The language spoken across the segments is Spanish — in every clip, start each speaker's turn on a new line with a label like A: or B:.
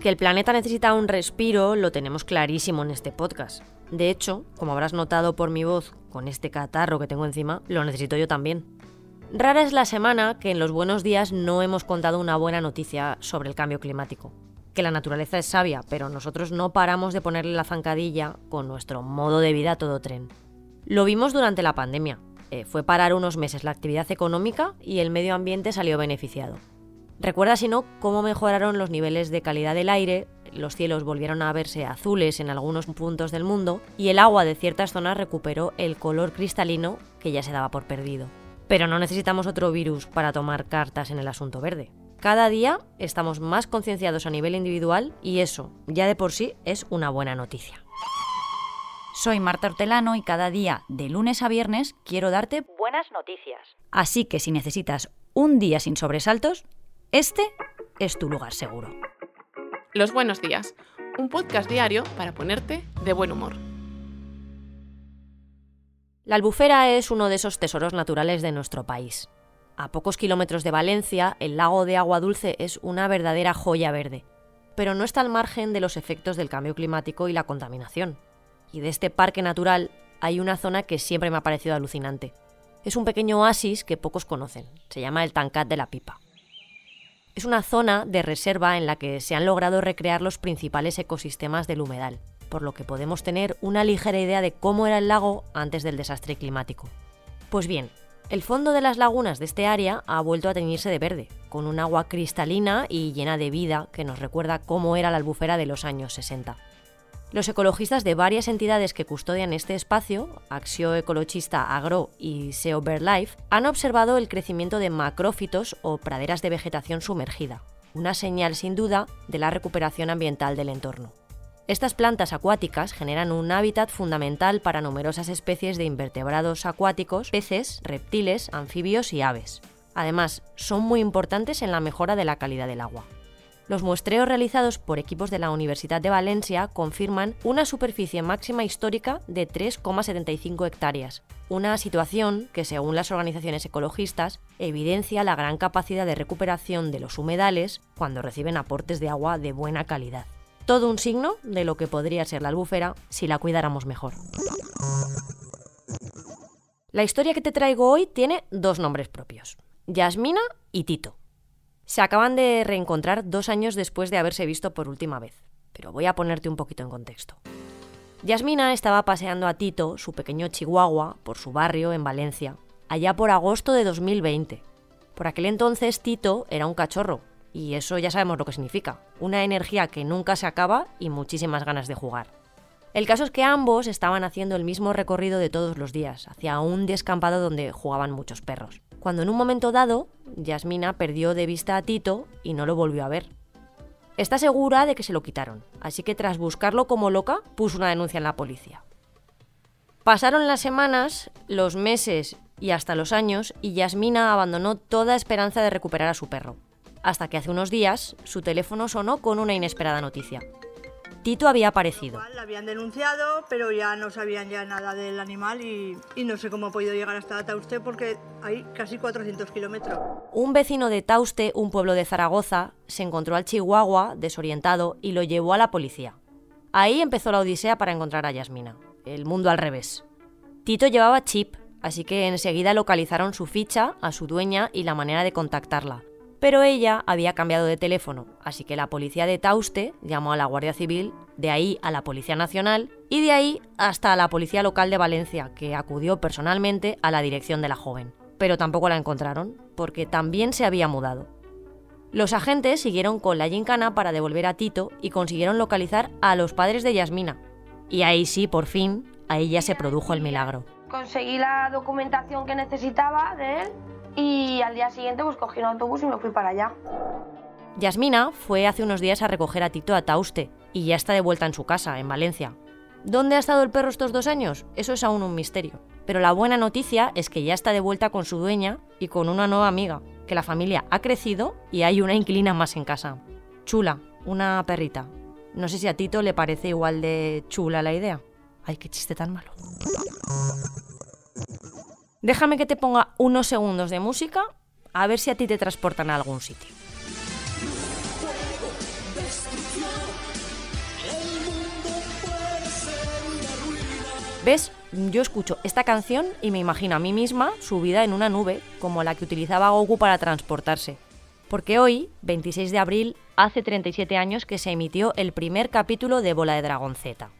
A: Que el planeta necesita un respiro lo tenemos clarísimo en este podcast. De hecho, como habrás notado por mi voz, con este catarro que tengo encima, lo necesito yo también. Rara es la semana que en los buenos días no hemos contado una buena noticia sobre el cambio climático. Que la naturaleza es sabia, pero nosotros no paramos de ponerle la zancadilla con nuestro modo de vida a todo tren. Lo vimos durante la pandemia. Eh, fue parar unos meses la actividad económica y el medio ambiente salió beneficiado. Recuerda, si no, cómo mejoraron los niveles de calidad del aire, los cielos volvieron a verse azules en algunos puntos del mundo y el agua de ciertas zonas recuperó el color cristalino que ya se daba por perdido. Pero no necesitamos otro virus para tomar cartas en el asunto verde. Cada día estamos más concienciados a nivel individual y eso, ya de por sí, es una buena noticia.
B: Soy Marta Hortelano y cada día, de lunes a viernes, quiero darte
A: buenas noticias.
B: Así que si necesitas un día sin sobresaltos, este es tu lugar seguro.
C: Los buenos días, un podcast diario para ponerte de buen humor.
A: La albufera es uno de esos tesoros naturales de nuestro país. A pocos kilómetros de Valencia, el lago de agua dulce es una verdadera joya verde, pero no está al margen de los efectos del cambio climático y la contaminación. Y de este parque natural hay una zona que siempre me ha parecido alucinante. Es un pequeño oasis que pocos conocen. Se llama el Tancat de la Pipa. Es una zona de reserva en la que se han logrado recrear los principales ecosistemas del humedal, por lo que podemos tener una ligera idea de cómo era el lago antes del desastre climático. Pues bien, el fondo de las lagunas de este área ha vuelto a teñirse de verde, con un agua cristalina y llena de vida que nos recuerda cómo era la albufera de los años 60. Los ecologistas de varias entidades que custodian este espacio, Axio Ecologista Agro y SEO Birdlife, han observado el crecimiento de macrófitos o praderas de vegetación sumergida, una señal sin duda de la recuperación ambiental del entorno. Estas plantas acuáticas generan un hábitat fundamental para numerosas especies de invertebrados acuáticos, peces, reptiles, anfibios y aves. Además, son muy importantes en la mejora de la calidad del agua. Los muestreos realizados por equipos de la Universidad de Valencia confirman una superficie máxima histórica de 3,75 hectáreas, una situación que, según las organizaciones ecologistas, evidencia la gran capacidad de recuperación de los humedales cuando reciben aportes de agua de buena calidad. Todo un signo de lo que podría ser la albufera si la cuidáramos mejor. La historia que te traigo hoy tiene dos nombres propios, Yasmina y Tito. Se acaban de reencontrar dos años después de haberse visto por última vez, pero voy a ponerte un poquito en contexto. Yasmina estaba paseando a Tito, su pequeño chihuahua, por su barrio en Valencia, allá por agosto de 2020. Por aquel entonces Tito era un cachorro, y eso ya sabemos lo que significa, una energía que nunca se acaba y muchísimas ganas de jugar. El caso es que ambos estaban haciendo el mismo recorrido de todos los días, hacia un descampado donde jugaban muchos perros cuando en un momento dado Yasmina perdió de vista a Tito y no lo volvió a ver. Está segura de que se lo quitaron, así que tras buscarlo como loca puso una denuncia en la policía. Pasaron las semanas, los meses y hasta los años y Yasmina abandonó toda esperanza de recuperar a su perro, hasta que hace unos días su teléfono sonó con una inesperada noticia. Tito había aparecido.
D: La habían denunciado, pero ya no sabían ya nada del animal y, no sé cómo ha podido llegar hasta Tauste porque hay casi 400 kilómetros.
A: Un vecino de Tauste, un pueblo de Zaragoza, se encontró al chihuahua desorientado y lo llevó a la policía. Ahí empezó la odisea para encontrar a Yasmina. El mundo al revés. Tito llevaba chip, así que enseguida localizaron su ficha, a su dueña y la manera de contactarla pero ella había cambiado de teléfono, así que la policía de Tauste llamó a la Guardia Civil, de ahí a la Policía Nacional y de ahí hasta la Policía Local de Valencia, que acudió personalmente a la dirección de la joven. Pero tampoco la encontraron, porque también se había mudado. Los agentes siguieron con la gincana para devolver a Tito y consiguieron localizar a los padres de Yasmina. Y ahí sí, por fin, ahí ya se produjo el milagro.
E: Conseguí la documentación que necesitaba de él y al día siguiente pues cogí un autobús y me fui para allá.
A: Yasmina fue hace unos días a recoger a Tito a Tauste y ya está de vuelta en su casa, en Valencia. ¿Dónde ha estado el perro estos dos años? Eso es aún un misterio. Pero la buena noticia es que ya está de vuelta con su dueña y con una nueva amiga, que la familia ha crecido y hay una inquilina más en casa. Chula, una perrita. No sé si a Tito le parece igual de chula la idea. Ay, qué chiste tan malo. Déjame que te ponga unos segundos de música a ver si a ti te transportan a algún sitio. ¿Ves? Yo escucho esta canción y me imagino a mí misma subida en una nube, como la que utilizaba Goku para transportarse. Porque hoy, 26 de abril, hace 37 años que se emitió el primer capítulo de Bola de Dragón Z.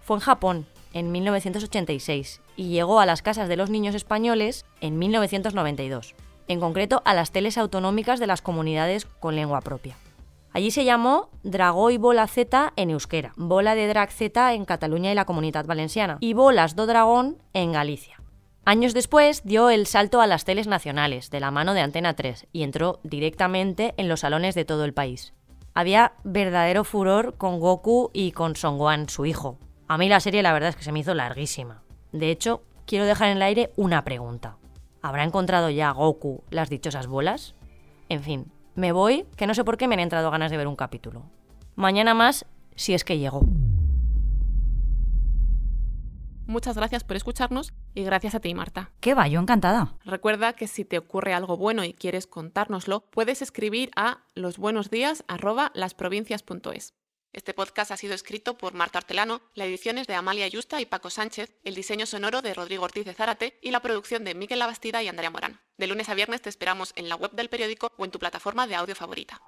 A: Fue en Japón, en 1986, y llegó a las casas de los niños españoles en 1992, en concreto a las teles autonómicas de las comunidades con lengua propia. Allí se llamó Dragoi Bola Z en euskera, Bola de Drag Z en Cataluña y la Comunidad Valenciana, y Bolas do Dragón en Galicia. Años después dio el salto a las teles nacionales, de la mano de Antena 3, y entró directamente en los salones de todo el país. Había verdadero furor con Goku y con Songwan, su hijo. A mí la serie la verdad es que se me hizo larguísima. De hecho, quiero dejar en el aire una pregunta. ¿Habrá encontrado ya Goku las dichosas bolas? En fin, me voy, que no sé por qué me han entrado ganas de ver un capítulo. Mañana más, si es que llego.
C: Muchas gracias por escucharnos y gracias a ti, Marta.
B: ¿Qué va? Yo encantada.
C: Recuerda que si te ocurre algo bueno y quieres contárnoslo, puedes escribir a losbuenosdías@lasprovincias.es. Este podcast ha sido escrito por Marta Hortelano, la edición es de Amalia Yusta y Paco Sánchez, el diseño sonoro de Rodrigo Ortiz de Zárate y la producción de Miquel Labastida y Andrea Morán. De lunes a viernes te esperamos en la web del periódico o en tu plataforma de audio favorita.